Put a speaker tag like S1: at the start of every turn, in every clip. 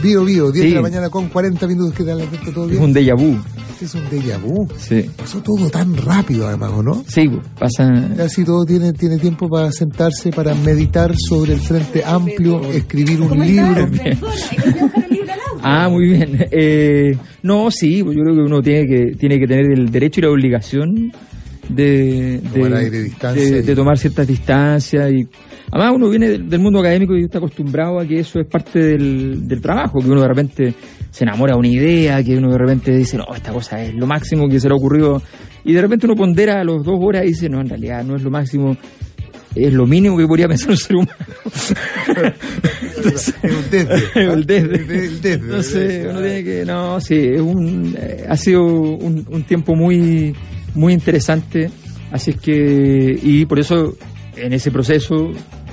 S1: Bio, bio, 10 de la mañana con 40 minutos. ¿Qué tal, Alberto? ¿Todo
S2: Es
S1: bien?
S2: un déjà vu.
S1: Este es un déjà vu.
S2: Sí.
S1: Pasó todo tan rápido, además, ¿o no?
S2: Sí, pasa.
S1: Casi todo tiene, tiene tiempo para sentarse, para meditar sobre el Frente Amplio, escribir un libro.
S2: Ah, muy bien. Eh, no, sí, pues yo creo que uno tiene que, tiene que tener el derecho y la obligación de, de,
S1: Tomar aire, distancia
S2: de-
S1: y-
S2: de tomar ciertas distancias. y Además, uno viene del, del mundo académico y está acostumbrado a que eso es parte del, del trabajo, que uno de repente se enamora de una idea, que uno de repente dice, no, esta cosa es lo máximo que se le ha ocurrido. Y de repente uno pondera a los dos horas y dice, no, en realidad no es lo máximo, es lo mínimo que podría pensar un ser humano. Entonces,
S1: El desde.
S2: el desde.
S1: El desde.
S2: Entonces, uno tiene que, no, sí, es un, eh, ha sido un, un tiempo muy, muy interesante, así es que, y por eso, en ese proceso,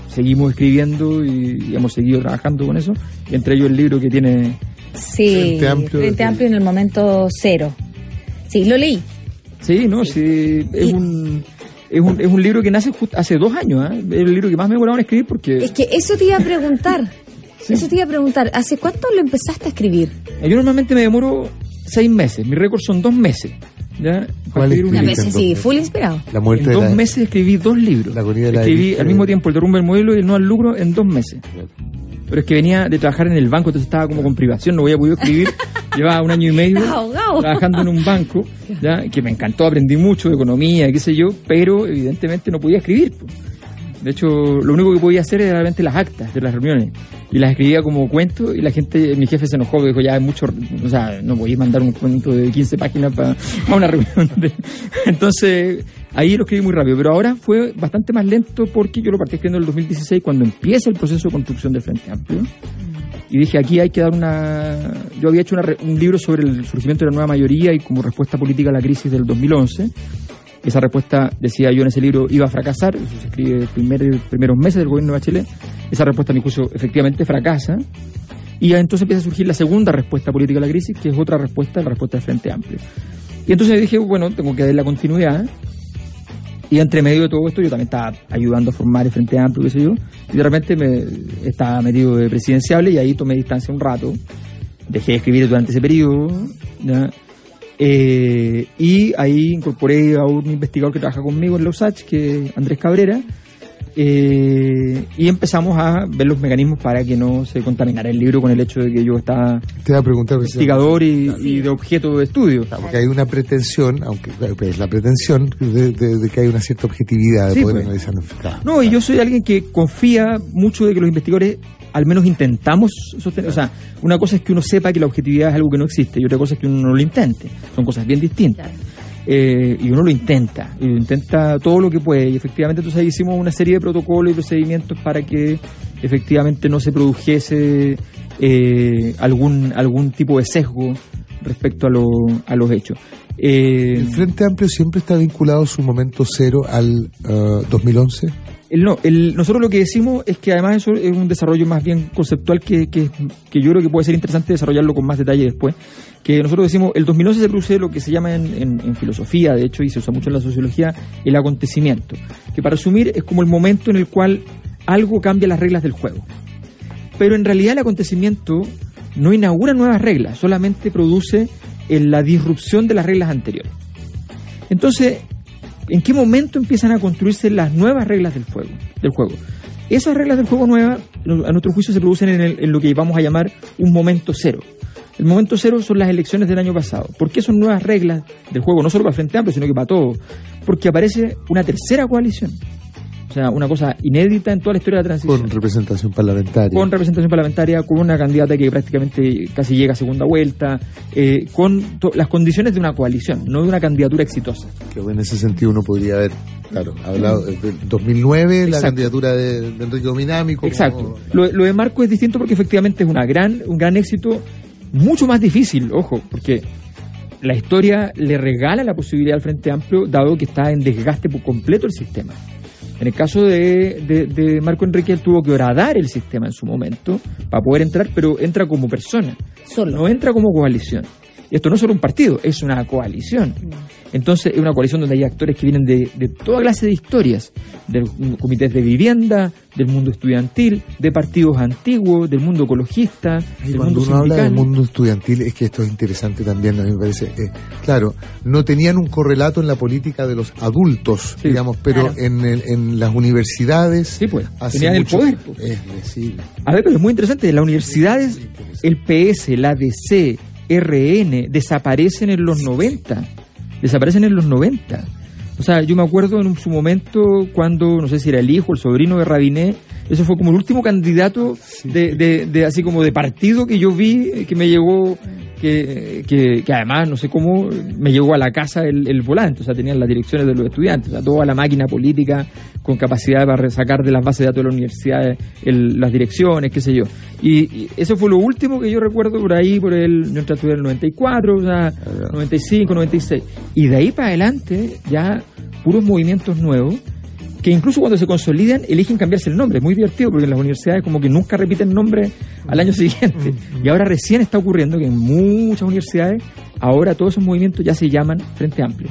S2: seguimos escribiendo y, y hemos seguido trabajando con eso, y entre ellos el libro que tiene,
S3: Sí,
S1: Frente Amplio
S3: Frente Amplio en el momento cero. Sí, lo leí.
S2: sí, no, sí, es
S3: Y-
S2: un, es un, es un libro que nace just- hace dos años, ¿eh? es el libro que más me demoraba en escribir porque
S3: Es que eso te iba a preguntar. Eso te iba a preguntar. ¿Hace cuánto lo empezaste a escribir?
S2: yo normalmente me demoro seis meses, mi récord son dos meses, ¿ya?
S1: ¿Cuál
S2: escribir un
S3: A
S1: escribiste?
S2: libro.
S3: veces
S1: en
S3: sí,
S1: dos
S3: full inspirado.
S1: La muerte
S2: En
S1: de
S2: dos
S1: la-
S2: meses escribí dos libros.
S1: La de la
S2: escribí al mismo tiempo el derrumbe del modelo y el no al lucro en dos meses. Pero es que venía de trabajar en el banco, entonces estaba como con privación, no había podido escribir. Llevaba un año y medio trabajando en un banco, ¿ya? que me encantó, aprendí mucho de economía, qué sé yo, pero evidentemente no podía escribir. pues. De hecho, lo único que podía hacer era realmente las actas de las reuniones. Y las escribía como cuento y la gente, mi jefe se enojó, dijo, ya es mucho, o sea, no podía mandar un cuento de 15 páginas para una reunión. Entonces, ahí lo escribí muy rápido. Pero ahora fue bastante más lento porque yo lo partí escribiendo en el 2016 cuando empieza el proceso de construcción del Frente Amplio. Y dije, aquí hay que dar una... Yo había hecho una un libro sobre el surgimiento de la nueva mayoría y como respuesta política a la crisis del 2011. Esa respuesta, decía yo en ese libro, iba a fracasar. Eso se escribe primer- primeros meses del gobierno de Bachelet. Esa respuesta, a mi juicio, efectivamente fracasa. Y entonces empieza a surgir la segunda respuesta política a la crisis, que es otra respuesta, la respuesta del Frente Amplio. Y entonces dije, bueno, tengo que dar la continuidad. Y entre medio de todo esto, yo también estaba ayudando a formar el Frente Amplio, qué sé yo. Y de repente me estaba metido de presidenciable y ahí tomé distancia un rato. Dejé de escribir durante ese periodo. ¿ya? Eh, y ahí incorporé a un investigador que trabaja conmigo en la USACH, que es Andrés Cabrera. eh, y empezamos a ver los mecanismos para que no se contaminara el libro con el hecho de que yo estaba
S1: Te a preguntar.
S2: investigador y, y de objeto de estudio.
S1: Porque hay una pretensión, aunque claro, pues, la pretensión de, de- de que hay una cierta objetividad de
S2: Sí,
S1: poder
S2: pues.
S1: analizar. Claro.
S2: No, y yo soy alguien que confía mucho de que los investigadores al menos intentamos sostener. O sea, una cosa es que uno sepa que la objetividad es algo que no existe y otra cosa es que uno no lo intente. Son cosas bien distintas. Eh, y uno lo intenta, y lo intenta todo lo que puede. Y efectivamente, entonces ahí hicimos una serie de protocolos y procedimientos para que efectivamente no se produjese eh, algún, algún tipo de sesgo respecto a, lo, a los hechos. Eh,
S1: ¿El Frente Amplio siempre está vinculado su momento cero al eh, 2011?
S2: El no, el- nosotros lo que decimos es que además eso es un desarrollo más bien conceptual que, que, que yo creo que puede ser interesante desarrollarlo con más detalle después. Que nosotros decimos, el 2011 se produce lo que se llama en, filosofía, de hecho, y se usa mucho en la sociología, el acontecimiento. Que para resumir es como el momento en el cual algo cambia las reglas del juego. Pero en realidad el acontecimiento no inaugura nuevas reglas, solamente produce eh, la disrupción de las reglas anteriores. Entonces, ¿en qué momento empiezan a construirse las nuevas reglas del juego? Del juego? Esas reglas del juego nuevas, a nuestro juicio, se producen en, el- en lo que vamos a llamar un momento cero. El momento cero son las elecciones del año pasado. ¿Por qué son nuevas reglas del juego? No solo para el Frente Amplio, sino que para todo. Porque aparece una tercera coalición. O sea, una cosa inédita en toda la historia de la transición.
S1: Con representación parlamentaria.
S2: Con representación parlamentaria, con una candidata que prácticamente casi llega a segunda vuelta, eh, con las condiciones de una coalición, no de una candidatura exitosa.
S1: Que en ese sentido uno podría haber, claro, hablado del 2009, la candidatura de, Enrique Dominami.
S2: Exacto. Lo, de Marco es distinto porque efectivamente es una gran, un gran éxito, mucho más difícil, ojo, porque la historia le regala la posibilidad al Frente Amplio, dado que está en desgaste por completo el sistema. En el caso de, Marco Enrique, él tuvo que horadar el sistema en su momento para poder entrar, pero entra como persona. Solo. No entra como coalición. Y esto no es solo un partido, es una coalición. Entonces es una coalición donde hay actores que vienen de, toda clase de historias, del comités de vivienda, del mundo estudiantil, de partidos antiguos, del mundo ecologista.
S1: Y cuando uno habla del mundo estudiantil es que esto es interesante también, a mí me parece. Eh, claro, no tenían un correlato en la política de los adultos, digamos, pero en, en, las universidades...
S2: Sí, pues, tenían el poder. Pues.
S1: Es decir,
S2: a ver, pero es muy interesante, en las universidades el PS, la DC, RN desaparecen en los 90. Desaparecen en los 90. O sea, yo me acuerdo en su momento cuando, no sé si era el hijo, el sobrino de Rabinet, eso fue como el último candidato de, de, de, así como de partido que yo vi, que me llegó que, que, además, no sé cómo, me llegó a la casa el, volante, o sea, tenían las direcciones de los estudiantes, o sea, toda la máquina política con capacidad para sacar de las bases de datos de las universidades las direcciones, qué sé yo. Y, eso fue lo último que yo recuerdo por ahí, por el, yo entré en el 94, o sea, 95, 96. Y de ahí para adelante, ya puros movimientos nuevos que incluso cuando se consolidan eligen cambiarse el nombre. Es muy divertido porque en las universidades como que nunca repiten nombre al año siguiente. Y ahora recién está ocurriendo que en muchas universidades ahora todos esos movimientos ya se llaman Frente Amplio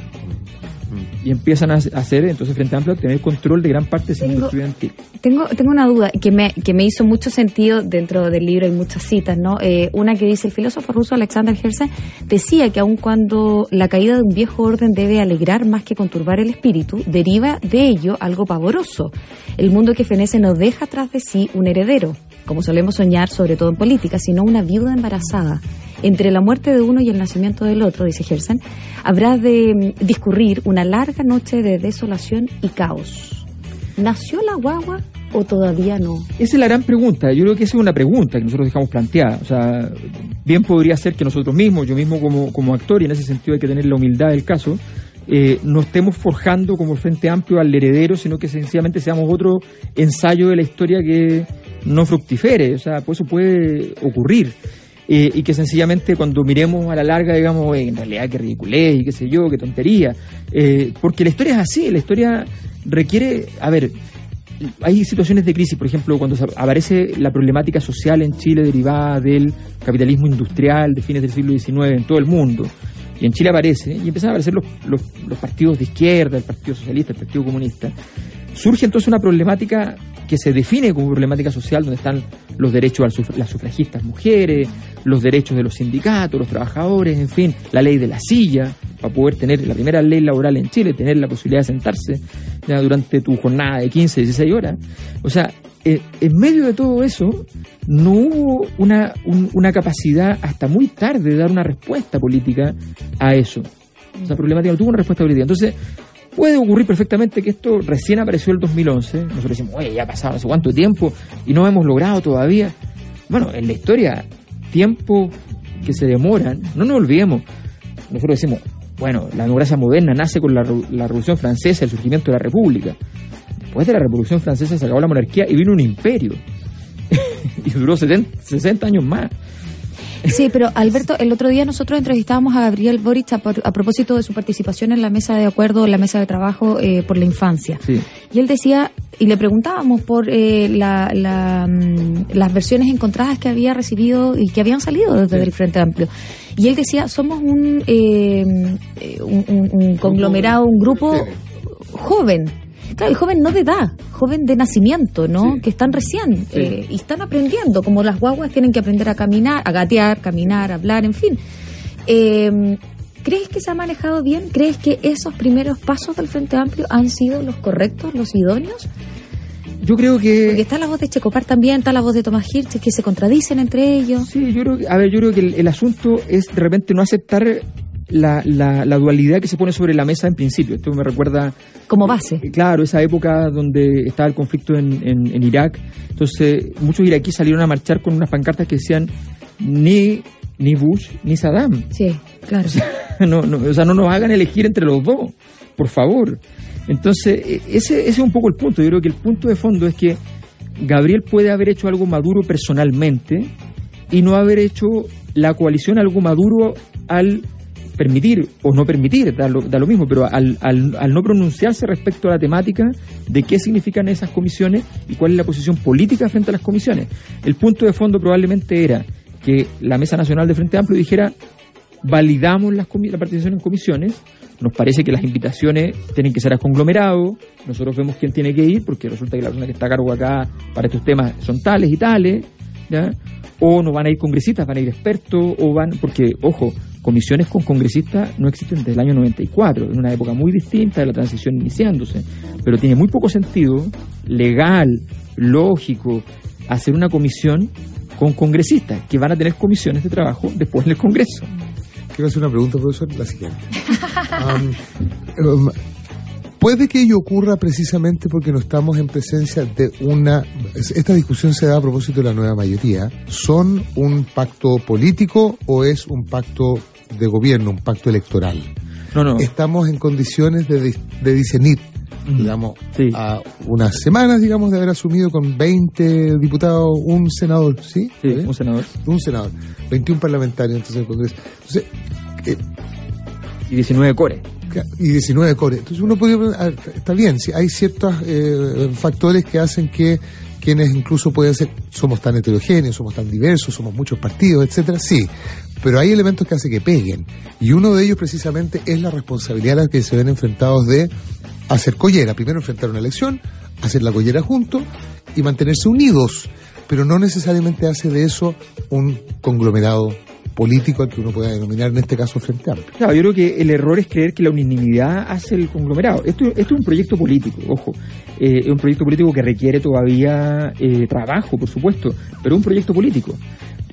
S2: y empiezan a hacer entonces Frente Amplio tener control de gran parte del mundo estudiantil.
S3: Tengo, tengo una duda que me, que me hizo mucho sentido dentro del libro, hay muchas citas, ¿no? Eh, una que dice, el filósofo ruso Alexander Herzen decía que aun cuando la caída de un viejo orden debe alegrar más que conturbar el espíritu, deriva de ello algo pavoroso. El mundo que fenece no deja tras de sí un heredero, como solemos soñar, sobre todo en política, sino una viuda embarazada entre la muerte de uno y el nacimiento del otro, dice Gersen, habrá de mm, discurrir una larga noche de desolación y caos. ¿Nació la guagua o todavía no?
S2: Esa es la gran pregunta. Yo creo que esa es una pregunta que nosotros dejamos planteada. O sea, bien podría ser que nosotros mismos, yo mismo como, como actor, y en ese sentido hay que tener la humildad del caso, eh, no estemos forjando como Frente Amplio al heredero, sino que sencillamente seamos otro ensayo de la historia que no fructifere. O sea, pues eso puede ocurrir. Eh, y que sencillamente cuando miremos a la larga digamos, en realidad qué ridiculez y qué sé yo, qué tontería, eh, porque la historia es así, la historia requiere, a ver, hay situaciones de crisis, por ejemplo, cuando aparece la problemática social en Chile derivada del capitalismo industrial de fines del siglo XIX en todo el mundo, y en Chile aparece, y empiezan a aparecer los, los, los partidos de izquierda, el Partido Socialista, el Partido Comunista, surge entonces una problemática que se define como problemática social, donde están los derechos de las sufragistas mujeres, los derechos de los sindicatos, los trabajadores, en fin, la ley de la silla, para poder tener la primera ley laboral en Chile, tener la posibilidad de sentarse durante tu jornada de 15, 16 horas. O sea, eh, en medio de todo eso, no hubo una, una capacidad hasta muy tarde de dar una respuesta política a eso. Esa problemática no tuvo una respuesta política. Entonces, Puede ocurrir perfectamente que esto recién apareció el 2011, nosotros decimos, oye, ya ha pasado sé cuánto tiempo y no hemos logrado todavía. Bueno, en la historia, tiempo que se demoran, no nos olvidemos, nosotros decimos, bueno, la democracia moderna nace con la, Revolución Francesa, el surgimiento de la República. Después de la Revolución Francesa se acabó la monarquía y vino un imperio. y duró 60 años más.
S3: Sí, pero Alberto, el otro día nosotros entrevistábamos a Gabriel Boric a, propósito de su participación en la mesa de acuerdo, en la mesa de trabajo eh, por la infancia. Y él decía, y le preguntábamos por eh, la, mm, las versiones encontradas que había recibido y que habían salido desde el Frente Amplio. Y él decía, somos un, eh, un conglomerado, un grupo joven Claro, el joven no de edad, joven de nacimiento, ¿no? Que están recién eh, y están aprendiendo, como las guaguas tienen que aprender a caminar, a gatear, caminar, hablar, en fin. Em, ¿Crees que se ha manejado bien? ¿Crees que esos primeros pasos del Frente Amplio han sido los correctos, los idóneos?
S2: Yo creo que...
S3: Porque está la voz de Checopar también, está la voz de Tomás Hirsch, que se contradicen entre ellos.
S2: Sí, yo creo que, a ver, yo creo que el, asunto es de repente no aceptar la, la, dualidad que se pone sobre la mesa en principio. Esto me recuerda...
S3: Como base.
S2: Eh, claro, esa época donde estaba el conflicto en, en, Irak. Entonces, muchos iraquíes salieron a marchar con unas pancartas que decían ni, ni Bush ni Saddam.
S3: Sí, claro.
S2: O sea, no, no, o sea, no nos hagan elegir entre los dos, por favor. Entonces, e, ese, ese es un poco el punto. Yo creo que el punto de fondo es que Gabriel puede haber hecho algo maduro personalmente y no haber hecho la coalición algo maduro al permitir o no permitir, da lo, da lo mismo, pero al, al, al, no pronunciarse respecto a la temática de qué significan esas comisiones y cuál es la posición política frente a las comisiones. El punto de fondo probablemente era que la Mesa Nacional de Frente Amplio dijera validamos las la participación en comisiones, nos parece que las invitaciones tienen que ser a conglomerado, nosotros vemos quién tiene que ir, porque resulta que la persona que está a cargo acá para estos temas son tales y tales, ¿ya? o no van a ir congresistas, van a ir expertos, o van, porque, ojo, comisiones con congresistas no existen desde el año 94, en una época muy distinta de la transición iniciándose, pero tiene muy poco sentido, legal, lógico, hacer una comisión con congresistas que van a tener comisiones de trabajo después en el Congreso.
S1: Quiero hacer una pregunta, profesor, la siguiente. Um, Puede que ello ocurra precisamente porque no estamos en presencia de una... Esta discusión se da a propósito de la nueva mayoría. ¿Son un pacto político o es un pacto de gobierno, un pacto electoral?
S2: No, no.
S1: Estamos en condiciones de, de discernir, digamos, a unas semanas, digamos, de haber asumido con 20 diputados, un senador, ¿sí?
S2: Sí, un senador.
S1: Un senador. 21 parlamentarios, entonces, el Congreso. Entonces,
S2: eh, y 19 core
S1: y 19 core. Entonces uno puede, está bien, si hay ciertos eh, factores que hacen que quienes incluso pueden ser, somos tan heterogéneos, somos tan diversos, somos muchos partidos, etcétera, sí, pero hay elementos que hacen que peguen. Y uno de ellos precisamente es la responsabilidad a la que se ven enfrentados de hacer collera. Primero enfrentar una elección, hacer la collera juntos y mantenerse unidos, pero no necesariamente hace de eso un conglomerado político al que uno pueda denominar en este caso Frente.
S2: Claro, yo creo que el error es creer que la unanimidad hace el conglomerado. Esto, esto es un proyecto político, ojo. Eh, es un proyecto político que requiere todavía eh, trabajo, por supuesto, pero es un proyecto político.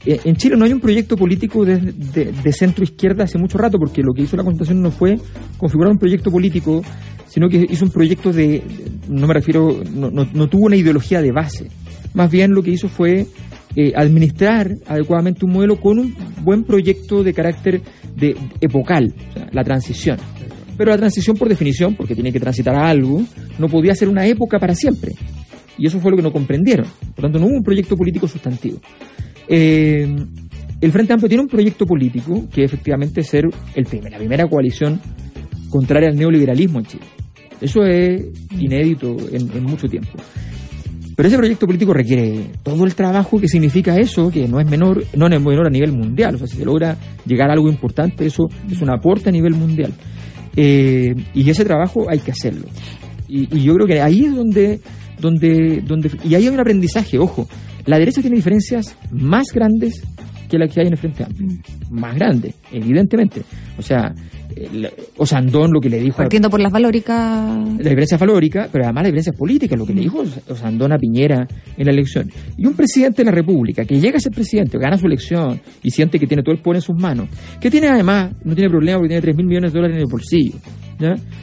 S2: Eh, en Chile no hay un proyecto político de, centro izquierda hace mucho rato, porque lo que hizo la Constitución no fue configurar un proyecto político, sino que hizo un proyecto de, no me refiero, no, tuvo una ideología de base. Más bien lo que hizo fue eh, administrar adecuadamente un modelo con un buen proyecto de carácter de, epocal, la transición. Pero la transición, por definición, porque tiene que transitar a algo, no podía ser una época para siempre. Y eso fue lo que no comprendieron. Por tanto, no hubo un proyecto político sustantivo. Eh, el Frente Amplio tiene un proyecto político que efectivamente es ser el la primera coalición contraria al neoliberalismo en Chile. Eso es inédito en mucho tiempo. Pero ese proyecto político requiere todo el trabajo que significa eso, que no es menor, no es menor a nivel mundial. O sea, si se logra llegar a algo importante, eso es un aporte a nivel mundial. Eh, y ese trabajo hay que hacerlo. Y, yo creo que ahí es donde, donde, donde, y ahí hay un aprendizaje, ojo, la derecha tiene diferencias más grandes que las que hay en el Frente Amplio. Más grandes, evidentemente. O sea, Osandón lo que le dijo.
S3: Partiendo por las valóricas.
S2: La diferencia valórica, pero además la diferencia política, lo que le dijo Osandón a Piñera en la elección. Y un presidente de la República que llega a ser presidente, gana su elección y siente que tiene todo el poder en sus manos, que tiene además, no tiene problema porque tiene 3 mil millones de dólares en el bolsillo.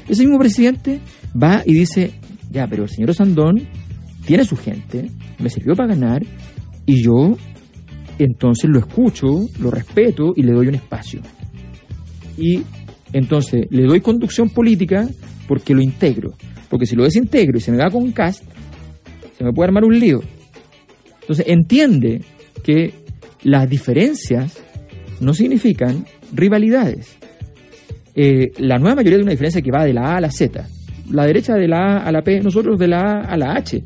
S2: Ese mismo presidente va y dice: Ya, pero el señor Osandón tiene su gente, me sirvió para ganar y yo entonces lo escucho, lo respeto y le doy un espacio. Y entonces, le doy conducción política porque lo integro. Porque si lo desintegro y se me va con cast, se me puede armar un lío. Entonces, entiende que las diferencias no significan rivalidades. Eh, la nueva mayoría de una diferencia que va de la A a la Z. La derecha de la A a la P, nosotros de la A a la H.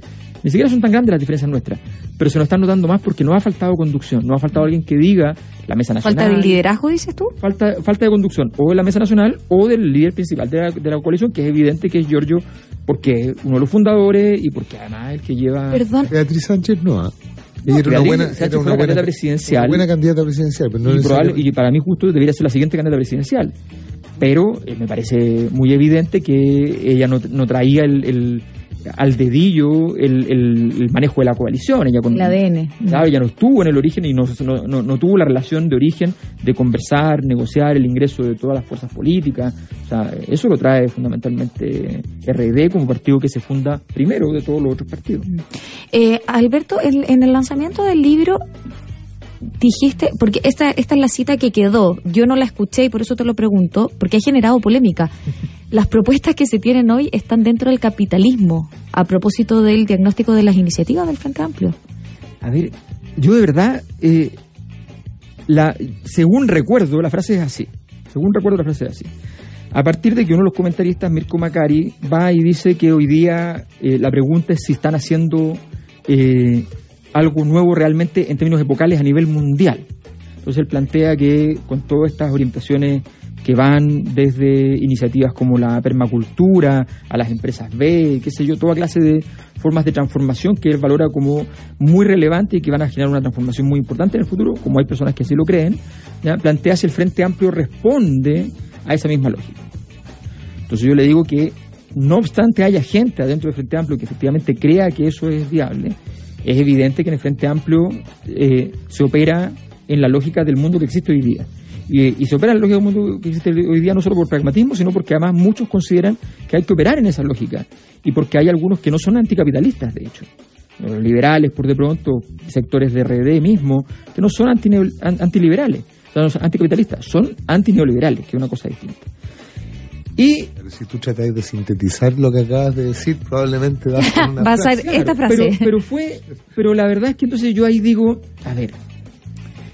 S2: Ni siquiera son tan grandes las diferencias nuestras, pero se nos están notando más porque no ha faltado conducción, no ha faltado alguien que diga la mesa nacional.
S3: ¿Falta de liderazgo, dices tú?
S2: Falta, falta de conducción, o de la mesa nacional o del líder principal de la, coalición, que es evidente que es Giorgio, porque es uno de los fundadores y porque además el que lleva...
S1: Perdón. Beatriz Sánchez no.
S2: ¿ah? Ella era una buena, era una buena, presidencial. Una
S1: buena candidata presidencial. Pero
S2: no y, y para mí justo debería ser la siguiente candidata presidencial. Pero eh, me parece muy evidente que ella no, no traía el al dedillo el, manejo de la coalición. Ella con,
S3: el ADN.
S2: Claro, ella no estuvo en el origen y no, no, tuvo la relación de origen de conversar, negociar el ingreso de todas las fuerzas políticas. O sea, eso lo trae fundamentalmente RD como partido que se funda primero de todos los otros partidos.
S3: Eh, Alberto, en el lanzamiento del libro dijiste, porque esta, esta es la cita que quedó, yo no la escuché y por eso te lo pregunto, porque ha generado polémica. Las propuestas que se tienen hoy están dentro del capitalismo, a propósito del diagnóstico de las iniciativas del Frente Amplio.
S2: A ver, yo de verdad, eh, la, según recuerdo, la frase es así. Según recuerdo, la frase es así. A partir de que uno de los comentaristas, Mirko Macari, va y dice que hoy día eh, la pregunta es si están haciendo eh, algo nuevo realmente en términos epocales a nivel mundial. Entonces él plantea que con todas estas orientaciones que van desde iniciativas como la permacultura, a las empresas B, qué sé yo, toda clase de formas de transformación que él valora como muy relevante y que van a generar una transformación muy importante en el futuro, como hay personas que así lo creen, plantea si el Frente Amplio responde a esa misma lógica. Entonces yo le digo que no obstante haya gente adentro del Frente Amplio que efectivamente crea que eso es viable, es evidente que en el Frente Amplio eh, se opera en la lógica del mundo que existe hoy día. Y, se opera en la lógica del mundo que existe hoy día no solo por pragmatismo, sino porque además muchos consideran que hay que operar en esa lógica. Y porque hay algunos que no son anticapitalistas, de hecho. Los liberales, por de pronto, sectores de RD mismo, que no son antiliberales, no son anticapitalistas, son antineoliberales, que es una cosa distinta.
S1: Y si tú tratas de sintetizar lo que acabas de decir, probablemente vas a
S3: una esta frase.
S2: Pero, pero, fue, pero la verdad es que entonces yo ahí digo, a ver,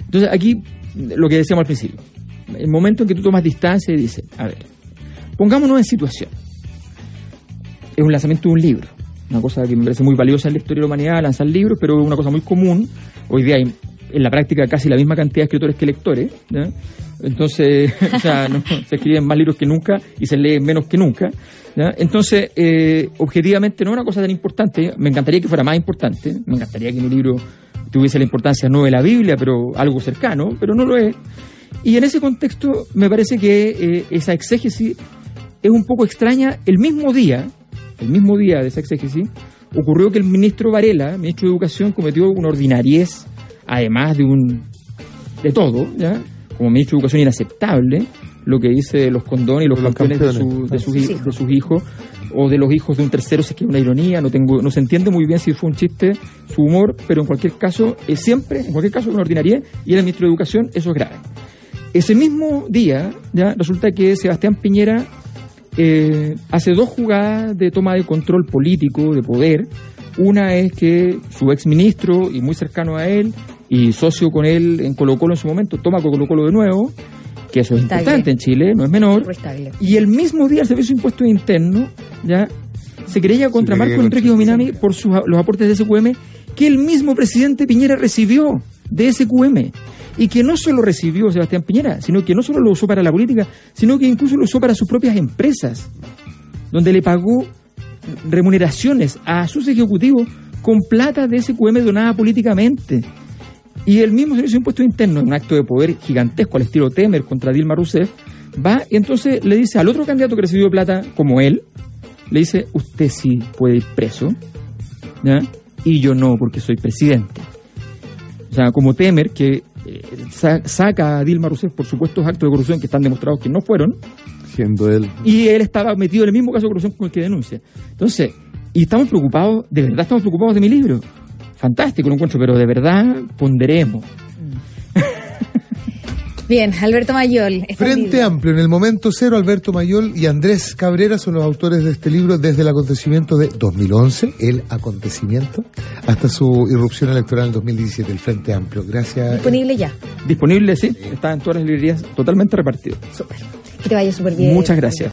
S2: entonces aquí lo que decíamos al principio, el momento en que tú tomas distancia y dices, a ver, pongámonos en situación. Es un lanzamiento de un libro, una cosa que me parece muy valiosa en la historia de la humanidad, lanzar libros, pero es una cosa muy común. Hoy día hay en la práctica casi la misma cantidad de escritores que lectores. Entonces, o sea, se escriben más libros que nunca y se leen menos que nunca. Entonces, eh, objetivamente no es una cosa tan importante. Me encantaría que fuera más importante. Me encantaría que mi libro tuviese la importancia no de la Biblia, pero algo cercano, pero no lo es. Y en ese contexto me parece que eh, esa exégesis es un poco extraña. El mismo día, el mismo día de esa exégesis, ocurrió que el ministro Varela, ministro de Educación, cometió una ordinariez además de un de todo, ¿ya? como ministro de Educación inaceptable, lo que dice los condones y los, campeones, de, de, sus hijos o de los hijos de un tercero, sé que es una ironía, no tengo no se entiende muy bien si fue un chiste su humor, pero en cualquier caso, es siempre, en cualquier caso, una ordinaria y el ministro de Educación, eso es grave. Ese mismo día, ya resulta que Sebastián Piñera eh, hace dos jugadas de toma de control político, de poder. Una es que su ex ministro y muy cercano a él y socio con él en Colo Colo en su momento, toma Colo Colo de nuevo, que eso es importante en Chile, no es menor. Y el mismo día el Servicio de Impuestos Internos ya se creía contra Marco Enrique Dominami por sus, los aportes de SQM que el mismo presidente Piñera recibió de SQM y que no solo recibió Sebastián Piñera, sino que no solo lo usó para la política, sino que incluso lo usó para sus propias empresas, donde le pagó remuneraciones a sus ejecutivos con plata de SQM donada políticamente. Y el mismo Servicio de Impuestos Internos, en un acto de poder gigantesco al estilo Temer contra Dilma Rousseff, va y entonces le dice al otro candidato que recibió plata, como él, le dice, usted sí puede ir preso, ¿ya? y yo no, porque soy presidente. O sea, como Temer, que eh, saca a Dilma Rousseff por supuestos actos de corrupción que están demostrados que no fueron,
S1: siendo él.
S2: Y él estaba metido en el mismo caso de corrupción con el que denuncia. Entonces, y estamos preocupados, de verdad estamos preocupados de mi libro fantástico lo encuentro, pero de verdad ponderemos.
S3: Bien, Alberto Mayol.
S1: Frente Amplio, en el momento cero, Alberto Mayol y Andrés Cabrera son los autores de este libro desde el acontecimiento de 2011, el acontecimiento, hasta su irrupción electoral en 2017, el Frente Amplio. Gracias.
S3: Disponible ya.
S2: Disponible, sí. Está en todas las librerías totalmente repartido.
S3: Súper. Que te vaya súper bien.
S2: Muchas gracias.